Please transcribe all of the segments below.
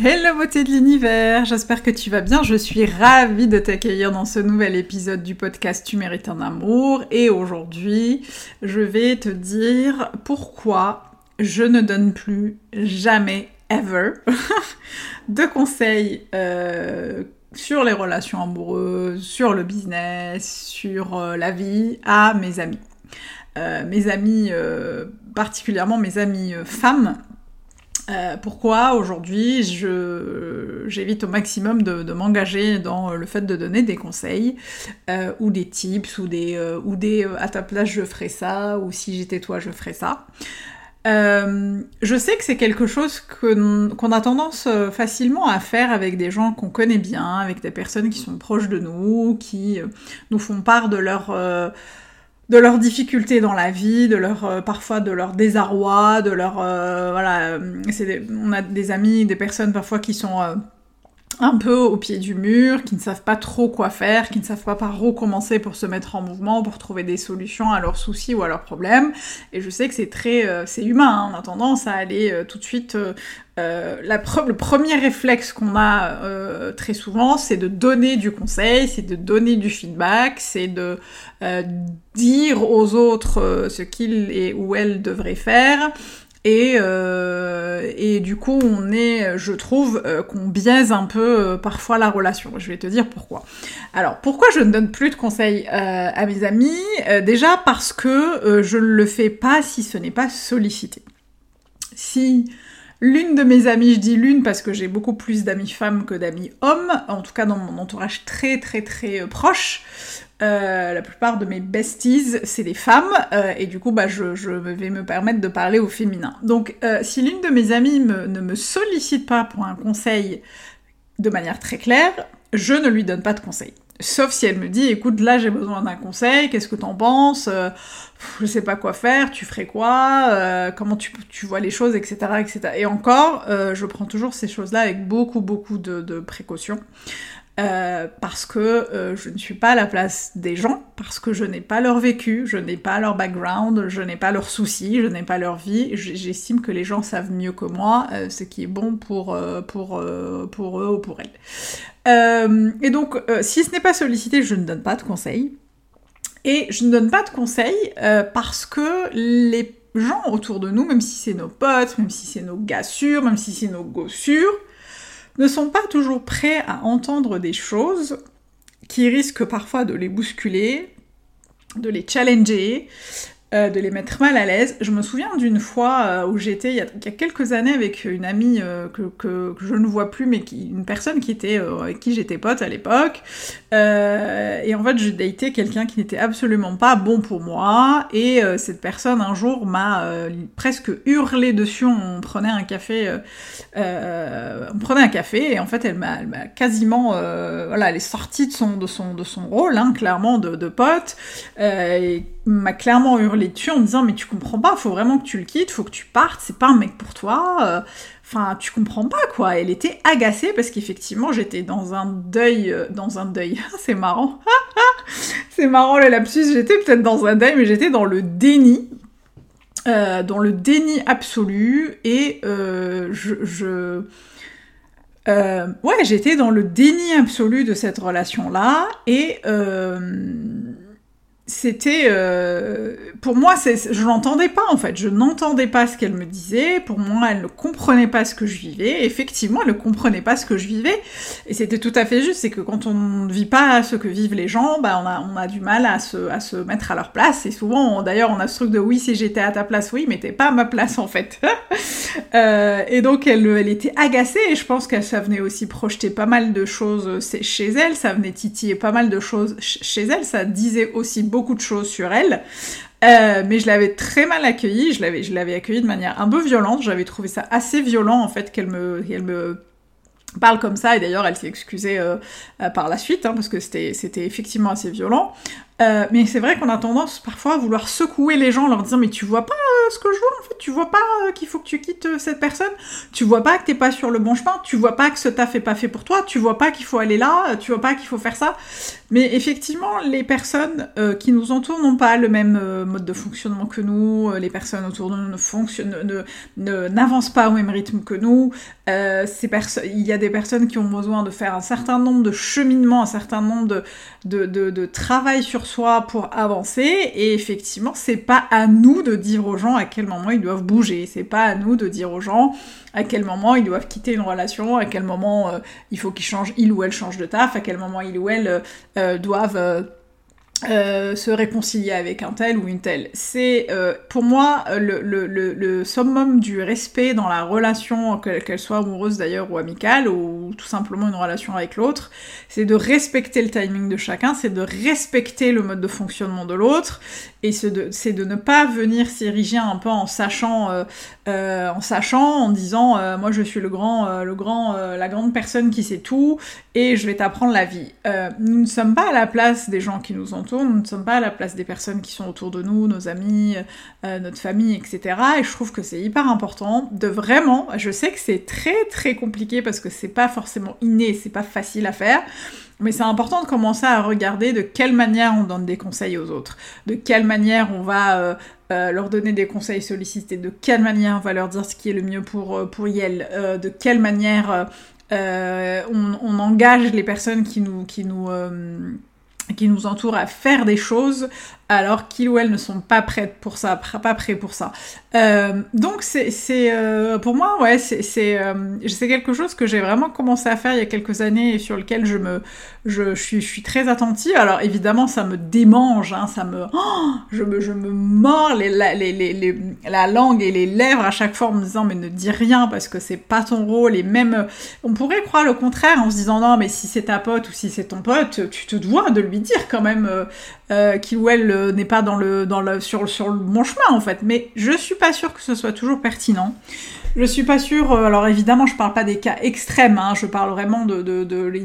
Hello beauté de l'univers, j'espère que tu vas bien, je suis ravie de t'accueillir dans ce nouvel épisode du podcast Tu mérites un amour. Et aujourd'hui je vais te dire pourquoi je ne donne plus jamais, ever, de conseils euh, sur les relations amoureuses, sur le business, sur euh, la vie à mes amis. Euh, mes amis, particulièrement mes amis femmes, euh, pourquoi aujourd'hui j'évite au maximum de, m'engager dans le fait de donner des conseils euh, ou des tips ou des, euh, ou des à ta place je ferai ça ou si j'étais toi je ferais ça. je sais que c'est quelque chose qu'on a tendance facilement à faire avec des gens qu'on connaît bien, avec des personnes qui sont proches de nous, qui nous font part de leur de leurs difficultés dans la vie, de leur euh, parfois de leur désarroi, de leur euh, voilà, c'est on a des amis, des personnes parfois qui sont euh, un peu au pied du mur, qui ne savent pas trop quoi faire, qui ne savent pas par où commencer pour se mettre en mouvement, pour trouver des solutions à leurs soucis ou à leurs problèmes. Et je sais que c'est très, euh, c'est humain. Hein. On a tendance à aller euh, tout de suite. Euh, le premier réflexe qu'on a très souvent, c'est de donner du conseil, c'est de donner du feedback, c'est de dire aux autres ce qu'ils et ou elles devraient faire. Et, du coup, on est, je trouve, euh, qu'on biaise un peu euh, parfois la relation. Je vais te dire pourquoi. Alors, pourquoi je ne donne plus de conseils à mes amis? Déjà parce que je ne le fais pas si ce n'est pas sollicité. Si l'une de mes amies, je dis l'une parce que j'ai beaucoup plus d'amis femmes que d'amis hommes, en tout cas dans mon entourage très très très proche, euh, la plupart de mes besties, c'est des femmes, euh, et du coup, bah, je, vais me permettre de parler au féminin. Donc, euh, si l'une de mes amies ne me sollicite pas pour un conseil de manière très claire, je ne lui donne pas de conseil. Sauf si elle me dit, écoute, là j'ai besoin d'un conseil, qu'est-ce que t'en penses Je sais pas quoi faire, tu ferais quoi Comment tu, vois les choses, etc. etc. Et encore, je prends toujours ces choses-là avec beaucoup, beaucoup de, de précautions. Euh, parce que euh, je ne suis pas à la place des gens, parce que je n'ai pas leur vécu, je n'ai pas leur background, je n'ai pas leurs soucis, je n'ai pas leur vie. J'estime que les gens savent mieux que moi euh, ce qui est bon pour, pour, pour eux ou pour elles. et donc, si ce n'est pas sollicité, je ne donne pas de conseils. Et je ne donne pas de conseils parce que les gens autour de nous, même si c'est nos potes, même si c'est nos gars sûrs, même si c'est nos gossures, ne sont pas toujours prêts à entendre des choses qui risquent parfois de les bousculer, de les challenger, euh, de les mettre mal à l'aise. Je me souviens d'une fois euh, où j'étais il, y, a quelques années avec une amie euh, que, je ne vois plus, mais qui, une personne qui était avec qui j'étais pote à l'époque. et en fait, je datais quelqu'un qui n'était absolument pas bon pour moi. Et cette personne un jour m'a presque hurlé dessus. On prenait un café, on prenait un café, et en fait, elle m'a quasiment, voilà, elle est sortie de son de son de son rôle, hein, clairement de, de pote. et m'a clairement hurlé dessus en me disant mais tu comprends pas, faut vraiment que tu le quittes, faut que tu partes, c'est pas un mec pour toi. Euh, enfin, tu comprends pas quoi. Elle était agacée parce qu'effectivement j'étais dans un deuil, euh, dans un deuil. c'est marrant, c'est marrant le lapsus. J'étais peut-être dans un deuil, mais j'étais dans le déni. Euh, dans le déni absolu et je, je... ouais, j'étais dans le déni absolu de cette relation-là et c'était euh, pour moi je l'entendais pas en fait. Je n'entendais pas ce qu'elle me disait. Pour moi elle ne comprenait pas ce que je vivais. Effectivement elle ne comprenait pas ce que je vivais. Et c'était tout à fait juste. C'est que quand on ne vit pas ce que vivent les gens bah on a on a du mal à se à se mettre à leur place. Et souvent d'ailleurs on a ce truc de oui si j'étais à ta place oui mais t'es pas à ma place en fait euh, et donc elle elle était agacée. Et je pense qu'elle ça venait aussi projeter pas mal de choses chez elle. Ça venait titiller pas mal de choses chez elle. Ça disait aussi beaucoup beaucoup de choses sur elle. Euh, mais je l'avais très mal accueillie, je l'avais, je l'avais accueillie de manière un peu violente, j'avais trouvé ça assez violent en fait qu'elle me, qu'elle me parle comme ça, et d'ailleurs elle s'est excusée euh, euh, par la suite, hein, parce que c'était, c'était effectivement assez violent. Euh, mais c'est vrai qu'on a tendance parfois à vouloir secouer les gens, leur dire mais tu vois pas euh, ce que je vois en fait, tu vois pas euh, qu'il faut que tu quittes cette personne, tu vois pas que t'es pas sur le bon chemin, tu vois pas que ce taf est pas fait pour toi, tu vois pas qu'il faut aller là, tu vois pas qu'il faut faire ça? Mais effectivement, les personnes qui nous entourent n'ont pas le même mode de fonctionnement que nous, les personnes autour de nous ne fonctionnent, ne, n'avancent pas au même rythme que nous. ces il y a des personnes qui ont besoin de faire un certain nombre de cheminements, un certain nombre de, de, de, de travail sur soi pour avancer et effectivement c'est pas à nous de dire aux gens à quel moment ils doivent bouger, c'est pas à nous de dire aux gens à quel moment ils doivent quitter une relation, à quel moment euh, il faut qu'ils changent, il ou elle change de taf, à quel moment il ou elle euh, euh, doivent euh, se réconcilier avec un tel ou une telle. C'est euh, pour moi le, le, summum du respect dans la relation, qu'elle soit amoureuse d'ailleurs ou amicale, ou tout simplement une relation avec l'autre, c'est de respecter le timing de chacun, c'est de respecter le mode de fonctionnement de l'autre, et c'est de, ne pas venir s'ériger un peu en sachant, euh, en sachant, en disant moi je suis le grand, le grand, la grande personne qui sait tout, et je vais t'apprendre la vie. nous ne sommes pas à la place des gens qui nous nous ne sommes pas à la place des personnes qui sont autour de nous, nos amis, euh, notre famille, etc. Et je trouve que c'est hyper important de vraiment, je sais que c'est très très compliqué parce que c'est pas forcément inné, c'est pas facile à faire, mais c'est important de commencer à regarder de quelle manière on donne des conseils aux autres, de quelle manière on va euh, euh, leur donner des conseils sollicités, de quelle manière on va leur dire ce qui est le mieux pour, pour Yel, de quelle manière on, on, engage les personnes qui nous, qui nous qui nous entourent à faire des choses alors qu'ils ou elles ne sont pas prêtes pour ça, pas prêts pour ça. Euh, donc c'est, euh, pour moi ouais euh, c'est quelque chose que j'ai vraiment commencé à faire il y a quelques années et sur lequel je me je, suis je suis très attentive. Alors évidemment ça me démange, hein, ça me oh, je me je me mords la, langue et les lèvres à chaque fois en me disant mais ne dis rien parce que c'est pas ton rôle et même on pourrait croire le contraire en se disant non mais si c'est ta pote ou si c'est ton pote tu te dois de lui dire quand même euh, qui ou elle euh, n'est pas dans le, dans le, sur, sur chemin en fait. Mais je suis pas sûre que ce soit toujours pertinent. Je suis pas sûre. Euh, alors évidemment, je parle pas des cas extrêmes. Hein, je parle vraiment de,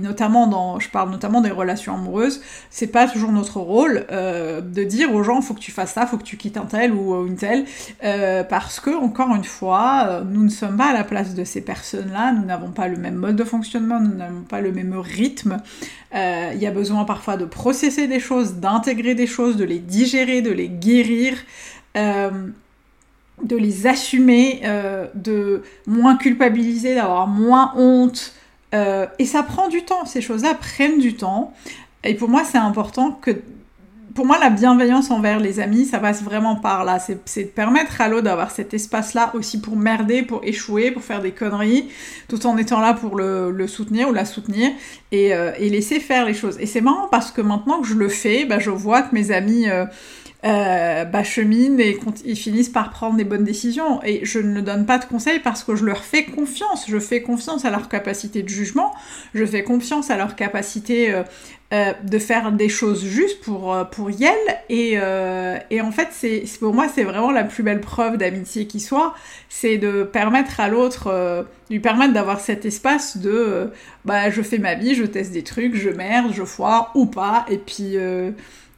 notamment dans, je parle notamment des relations amoureuses. C'est pas toujours notre rôle euh, de dire aux gens faut que tu fasses ça, faut que tu quittes un tel ou une telle, euh, parce que encore une fois, euh, nous ne sommes pas à la place de ces personnes-là. Nous n'avons pas le même mode de fonctionnement, nous n'avons pas le même rythme. Il y a besoin parfois de processer des choses, d'intégrer des choses, de les digérer, de les guérir. Euh, de les assumer, euh, de moins culpabiliser, d'avoir moins honte. Euh, et ça prend du temps, ces choses-là prennent du temps. Et pour moi, c'est important que... Pour moi, la bienveillance envers les amis, ça passe vraiment par là. C'est de permettre à l'autre d'avoir cet espace-là aussi pour merder, pour échouer, pour faire des conneries, tout en étant là pour le, soutenir ou la soutenir et, euh, et, laisser faire les choses. Et c'est marrant parce que maintenant que je le fais, bah, je vois que mes amis euh, bah, cheminent et ils finissent par prendre des bonnes décisions. Et je ne donne pas de conseils parce que je leur fais confiance. Je fais confiance à leur capacité de jugement. Je fais confiance à leur capacité euh, euh, de faire des choses justes pour, pour Yel. Et, et en fait, c'est pour moi, c'est vraiment la plus belle preuve d'amitié qui soit. C'est de permettre à l'autre, lui permettre d'avoir cet espace de bah, je fais ma vie, je teste des trucs, je merde, je foire ou pas. Et puis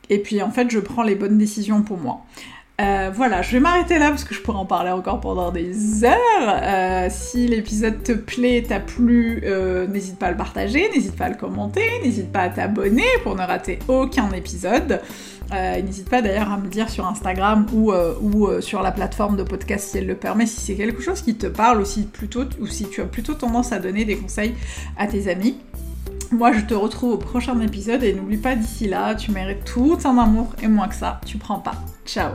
et puis en fait, je prends les bonnes décisions pour moi. Euh, voilà, je vais m'arrêter là parce que je pourrais en parler encore pendant des heures. Euh, si l'épisode te plaît, t'a plu, euh, n'hésite pas à le partager, n'hésite pas à le commenter, n'hésite pas à t'abonner pour ne rater aucun épisode. n'hésite pas d'ailleurs à me dire sur Instagram ou, ou sur la plateforme de podcast si elle le permet, si c'est quelque chose qui te parle aussi plutôt, ou si tu as plutôt tendance à donner des conseils à tes amis. Moi, je te retrouve au prochain épisode et n'oublie pas d'ici là, tu mérites tout un amour et moins que ça, tu prends pas. Ciao